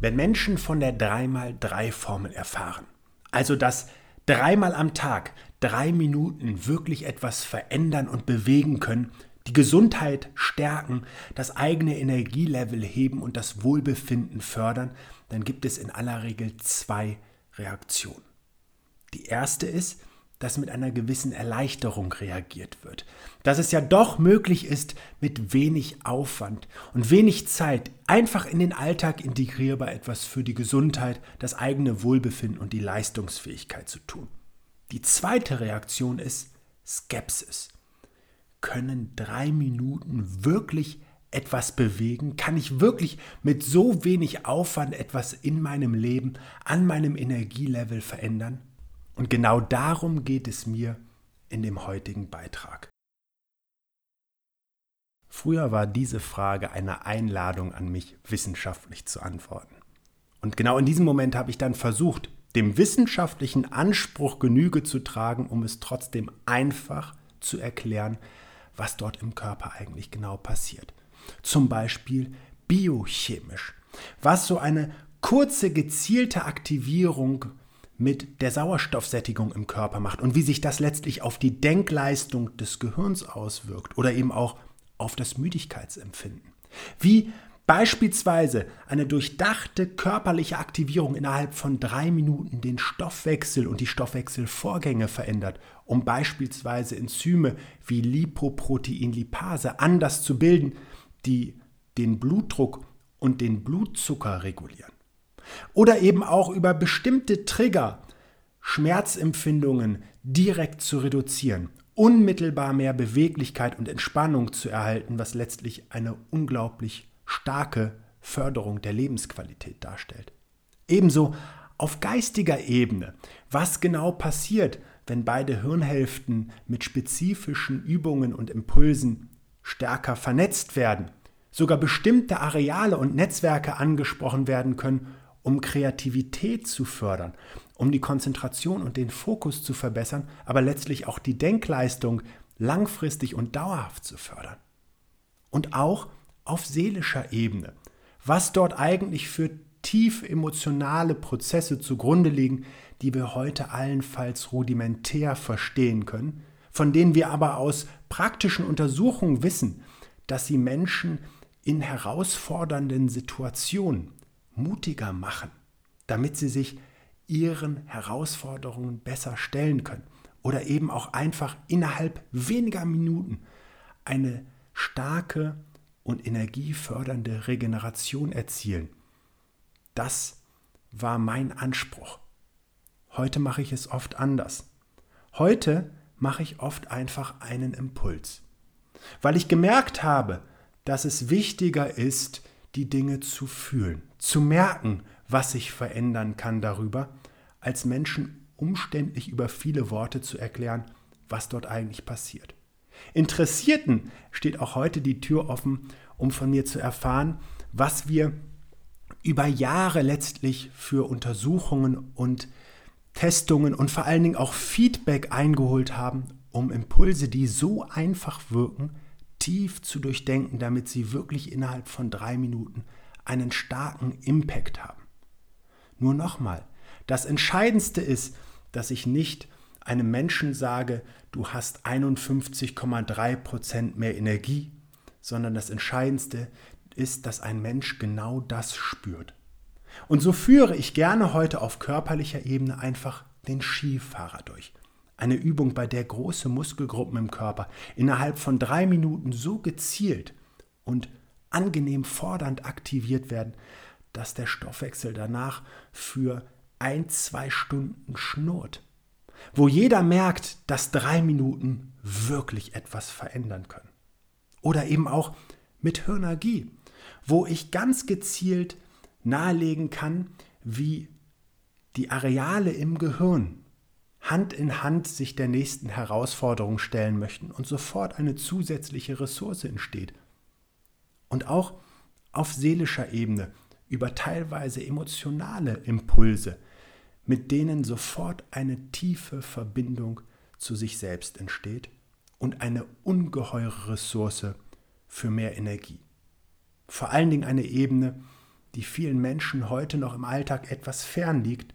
Wenn Menschen von der 3x3-Formel erfahren, also dass dreimal am Tag drei Minuten wirklich etwas verändern und bewegen können, die Gesundheit stärken, das eigene Energielevel heben und das Wohlbefinden fördern, dann gibt es in aller Regel zwei Reaktionen. Die erste ist, dass mit einer gewissen Erleichterung reagiert wird. Dass es ja doch möglich ist, mit wenig Aufwand und wenig Zeit einfach in den Alltag integrierbar etwas für die Gesundheit, das eigene Wohlbefinden und die Leistungsfähigkeit zu tun. Die zweite Reaktion ist Skepsis. Können drei Minuten wirklich etwas bewegen? Kann ich wirklich mit so wenig Aufwand etwas in meinem Leben, an meinem Energielevel verändern? Und genau darum geht es mir in dem heutigen Beitrag. Früher war diese Frage eine Einladung an mich, wissenschaftlich zu antworten. Und genau in diesem Moment habe ich dann versucht, dem wissenschaftlichen Anspruch Genüge zu tragen, um es trotzdem einfach zu erklären, was dort im Körper eigentlich genau passiert. Zum Beispiel biochemisch, was so eine kurze gezielte Aktivierung mit der Sauerstoffsättigung im Körper macht und wie sich das letztlich auf die Denkleistung des Gehirns auswirkt oder eben auch auf das Müdigkeitsempfinden. Wie beispielsweise eine durchdachte körperliche Aktivierung innerhalb von drei Minuten den Stoffwechsel und die Stoffwechselvorgänge verändert, um beispielsweise Enzyme wie Lipoproteinlipase anders zu bilden, die den Blutdruck und den Blutzucker regulieren. Oder eben auch über bestimmte Trigger Schmerzempfindungen direkt zu reduzieren, unmittelbar mehr Beweglichkeit und Entspannung zu erhalten, was letztlich eine unglaublich starke Förderung der Lebensqualität darstellt. Ebenso auf geistiger Ebene, was genau passiert, wenn beide Hirnhälften mit spezifischen Übungen und Impulsen stärker vernetzt werden, sogar bestimmte Areale und Netzwerke angesprochen werden können um Kreativität zu fördern, um die Konzentration und den Fokus zu verbessern, aber letztlich auch die Denkleistung langfristig und dauerhaft zu fördern. Und auch auf seelischer Ebene, was dort eigentlich für tief emotionale Prozesse zugrunde liegen, die wir heute allenfalls rudimentär verstehen können, von denen wir aber aus praktischen Untersuchungen wissen, dass sie Menschen in herausfordernden Situationen mutiger machen, damit sie sich ihren Herausforderungen besser stellen können oder eben auch einfach innerhalb weniger Minuten eine starke und energiefördernde Regeneration erzielen. Das war mein Anspruch. Heute mache ich es oft anders. Heute mache ich oft einfach einen Impuls, weil ich gemerkt habe, dass es wichtiger ist, die Dinge zu fühlen, zu merken, was sich verändern kann darüber, als Menschen umständlich über viele Worte zu erklären, was dort eigentlich passiert. Interessierten steht auch heute die Tür offen, um von mir zu erfahren, was wir über Jahre letztlich für Untersuchungen und Testungen und vor allen Dingen auch Feedback eingeholt haben, um Impulse, die so einfach wirken, tief zu durchdenken, damit sie wirklich innerhalb von drei Minuten einen starken Impact haben. Nur nochmal, das Entscheidendste ist, dass ich nicht einem Menschen sage, du hast 51,3 Prozent mehr Energie, sondern das Entscheidendste ist, dass ein Mensch genau das spürt. Und so führe ich gerne heute auf körperlicher Ebene einfach den Skifahrer durch. Eine Übung, bei der große Muskelgruppen im Körper innerhalb von drei Minuten so gezielt und angenehm fordernd aktiviert werden, dass der Stoffwechsel danach für ein, zwei Stunden schnurrt. Wo jeder merkt, dass drei Minuten wirklich etwas verändern können. Oder eben auch mit Hirnergie, wo ich ganz gezielt nahelegen kann, wie die Areale im Gehirn Hand in Hand sich der nächsten Herausforderung stellen möchten und sofort eine zusätzliche Ressource entsteht. Und auch auf seelischer Ebene über teilweise emotionale Impulse, mit denen sofort eine tiefe Verbindung zu sich selbst entsteht und eine ungeheure Ressource für mehr Energie. Vor allen Dingen eine Ebene, die vielen Menschen heute noch im Alltag etwas fern liegt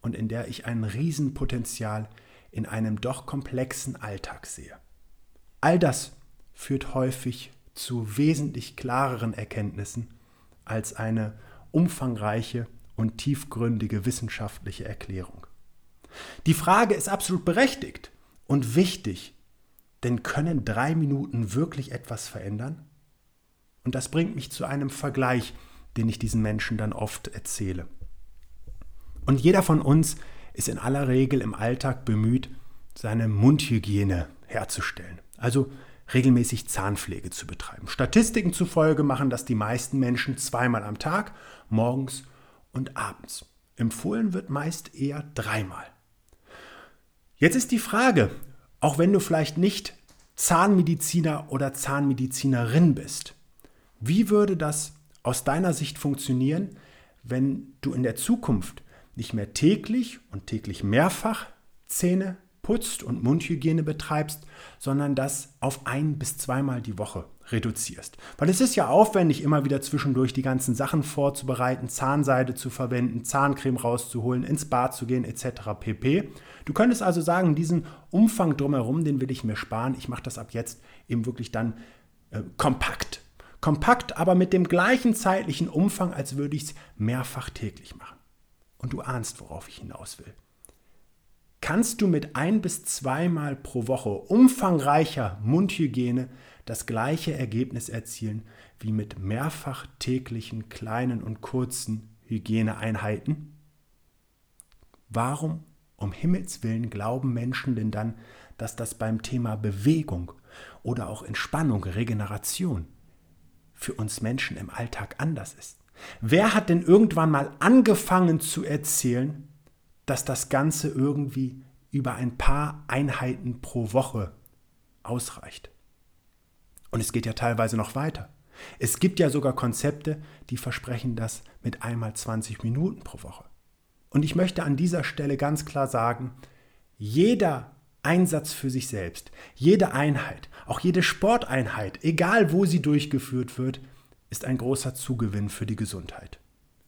und in der ich ein Riesenpotenzial in einem doch komplexen Alltag sehe. All das führt häufig zu wesentlich klareren Erkenntnissen als eine umfangreiche und tiefgründige wissenschaftliche Erklärung. Die Frage ist absolut berechtigt und wichtig, denn können drei Minuten wirklich etwas verändern? Und das bringt mich zu einem Vergleich, den ich diesen Menschen dann oft erzähle. Und jeder von uns ist in aller Regel im Alltag bemüht, seine Mundhygiene herzustellen. Also regelmäßig Zahnpflege zu betreiben. Statistiken zufolge machen das die meisten Menschen zweimal am Tag, morgens und abends. Empfohlen wird meist eher dreimal. Jetzt ist die Frage, auch wenn du vielleicht nicht Zahnmediziner oder Zahnmedizinerin bist, wie würde das aus deiner Sicht funktionieren, wenn du in der Zukunft nicht mehr täglich und täglich mehrfach Zähne putzt und Mundhygiene betreibst, sondern das auf ein bis zweimal die Woche reduzierst. Weil es ist ja aufwendig, immer wieder zwischendurch die ganzen Sachen vorzubereiten, Zahnseide zu verwenden, Zahncreme rauszuholen, ins Bad zu gehen etc. pp. Du könntest also sagen, diesen Umfang drumherum, den will ich mir sparen. Ich mache das ab jetzt eben wirklich dann äh, kompakt. Kompakt, aber mit dem gleichen zeitlichen Umfang, als würde ich es mehrfach täglich machen. Und du ahnst, worauf ich hinaus will kannst du mit ein bis zweimal pro Woche umfangreicher Mundhygiene das gleiche Ergebnis erzielen wie mit mehrfach täglichen kleinen und kurzen Hygieneeinheiten? Warum um Himmels willen glauben Menschen denn dann, dass das beim Thema Bewegung oder auch Entspannung, Regeneration für uns Menschen im Alltag anders ist? Wer hat denn irgendwann mal angefangen zu erzählen, dass das Ganze irgendwie über ein paar Einheiten pro Woche ausreicht. Und es geht ja teilweise noch weiter. Es gibt ja sogar Konzepte, die versprechen das mit einmal 20 Minuten pro Woche. Und ich möchte an dieser Stelle ganz klar sagen, jeder Einsatz für sich selbst, jede Einheit, auch jede Sporteinheit, egal wo sie durchgeführt wird, ist ein großer Zugewinn für die Gesundheit.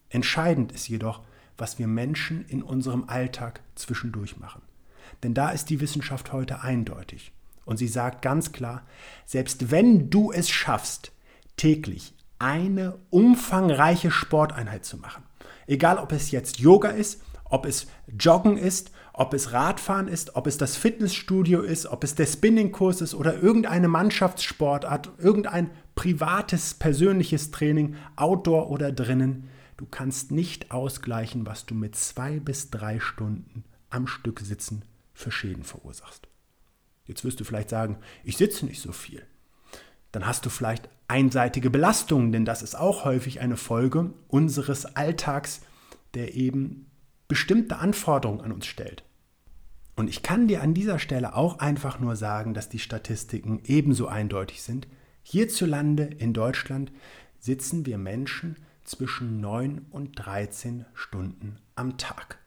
Entscheidend ist jedoch, was wir Menschen in unserem Alltag zwischendurch machen. Denn da ist die Wissenschaft heute eindeutig. Und sie sagt ganz klar, selbst wenn du es schaffst, täglich eine umfangreiche Sporteinheit zu machen, egal ob es jetzt Yoga ist, ob es Joggen ist, ob es Radfahren ist, ob es das Fitnessstudio ist, ob es der Spinningkurs ist oder irgendeine Mannschaftssportart, irgendein privates, persönliches Training, outdoor oder drinnen, Du kannst nicht ausgleichen, was du mit zwei bis drei Stunden am Stück sitzen für Schäden verursachst. Jetzt wirst du vielleicht sagen, ich sitze nicht so viel. Dann hast du vielleicht einseitige Belastungen, denn das ist auch häufig eine Folge unseres Alltags, der eben bestimmte Anforderungen an uns stellt. Und ich kann dir an dieser Stelle auch einfach nur sagen, dass die Statistiken ebenso eindeutig sind. Hierzulande in Deutschland sitzen wir Menschen zwischen 9 und 13 Stunden am Tag.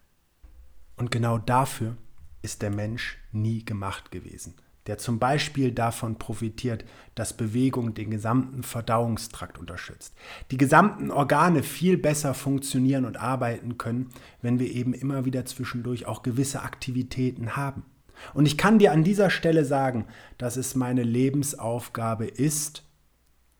Und genau dafür ist der Mensch nie gemacht gewesen, der zum Beispiel davon profitiert, dass Bewegung den gesamten Verdauungstrakt unterstützt, die gesamten Organe viel besser funktionieren und arbeiten können, wenn wir eben immer wieder zwischendurch auch gewisse Aktivitäten haben. Und ich kann dir an dieser Stelle sagen, dass es meine Lebensaufgabe ist,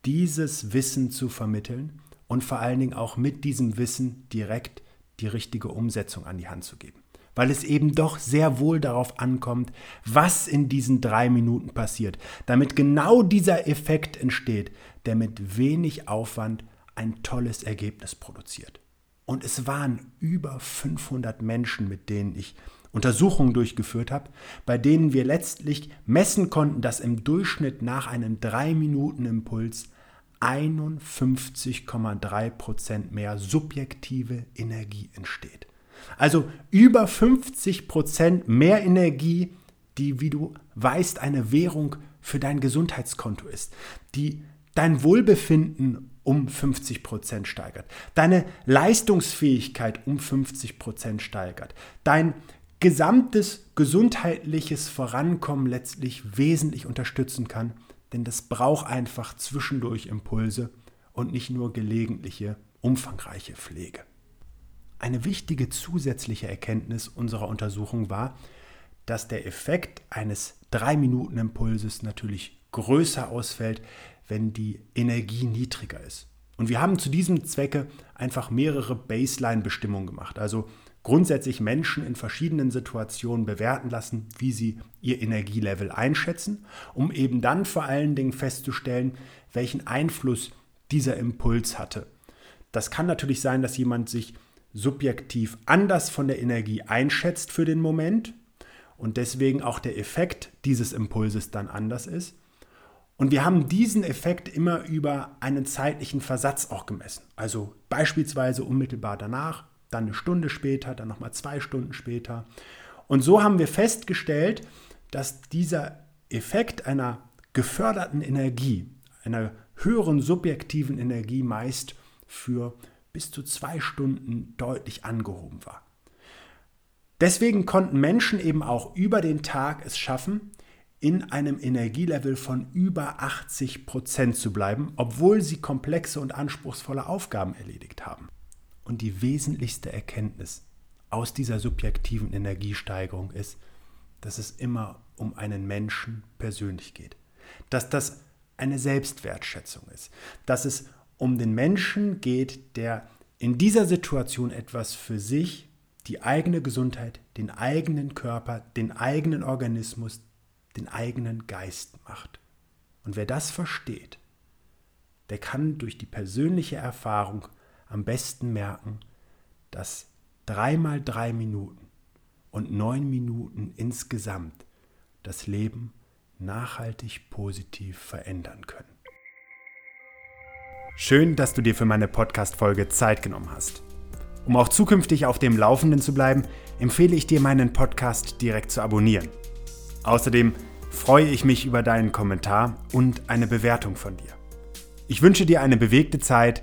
dieses Wissen zu vermitteln und vor allen Dingen auch mit diesem Wissen direkt die richtige Umsetzung an die Hand zu geben. Weil es eben doch sehr wohl darauf ankommt, was in diesen drei Minuten passiert, damit genau dieser Effekt entsteht, der mit wenig Aufwand ein tolles Ergebnis produziert. Und es waren über 500 Menschen, mit denen ich Untersuchungen durchgeführt habe, bei denen wir letztlich messen konnten, dass im Durchschnitt nach einem 3-Minuten-Impuls 51,3 Prozent mehr subjektive Energie entsteht. Also über 50 Prozent mehr Energie, die, wie du weißt, eine Währung für dein Gesundheitskonto ist, die dein Wohlbefinden um 50 Prozent steigert, deine Leistungsfähigkeit um 50 Prozent steigert, dein gesamtes gesundheitliches Vorankommen letztlich wesentlich unterstützen kann denn das braucht einfach zwischendurch Impulse und nicht nur gelegentliche umfangreiche Pflege. Eine wichtige zusätzliche Erkenntnis unserer Untersuchung war, dass der Effekt eines 3-Minuten-Impulses natürlich größer ausfällt, wenn die Energie niedriger ist. Und wir haben zu diesem Zwecke einfach mehrere Baseline-Bestimmungen gemacht. Also grundsätzlich Menschen in verschiedenen Situationen bewerten lassen, wie sie ihr Energielevel einschätzen, um eben dann vor allen Dingen festzustellen, welchen Einfluss dieser Impuls hatte. Das kann natürlich sein, dass jemand sich subjektiv anders von der Energie einschätzt für den Moment und deswegen auch der Effekt dieses Impulses dann anders ist. Und wir haben diesen Effekt immer über einen zeitlichen Versatz auch gemessen. Also beispielsweise unmittelbar danach, dann eine Stunde später, dann nochmal zwei Stunden später. Und so haben wir festgestellt, dass dieser Effekt einer geförderten Energie, einer höheren subjektiven Energie meist für bis zu zwei Stunden deutlich angehoben war. Deswegen konnten Menschen eben auch über den Tag es schaffen, in einem Energielevel von über 80 Prozent zu bleiben, obwohl sie komplexe und anspruchsvolle Aufgaben erledigt haben. Und die wesentlichste Erkenntnis aus dieser subjektiven Energiesteigerung ist, dass es immer um einen Menschen persönlich geht. Dass das eine Selbstwertschätzung ist. Dass es um den Menschen geht, der in dieser Situation etwas für sich, die eigene Gesundheit, den eigenen Körper, den eigenen Organismus, den eigenen Geist macht. Und wer das versteht, der kann durch die persönliche Erfahrung am besten merken, dass dreimal drei Minuten und neun Minuten insgesamt das Leben nachhaltig positiv verändern können. Schön, dass du dir für meine Podcast-Folge Zeit genommen hast. Um auch zukünftig auf dem Laufenden zu bleiben, empfehle ich dir, meinen Podcast direkt zu abonnieren. Außerdem freue ich mich über deinen Kommentar und eine Bewertung von dir. Ich wünsche dir eine bewegte Zeit.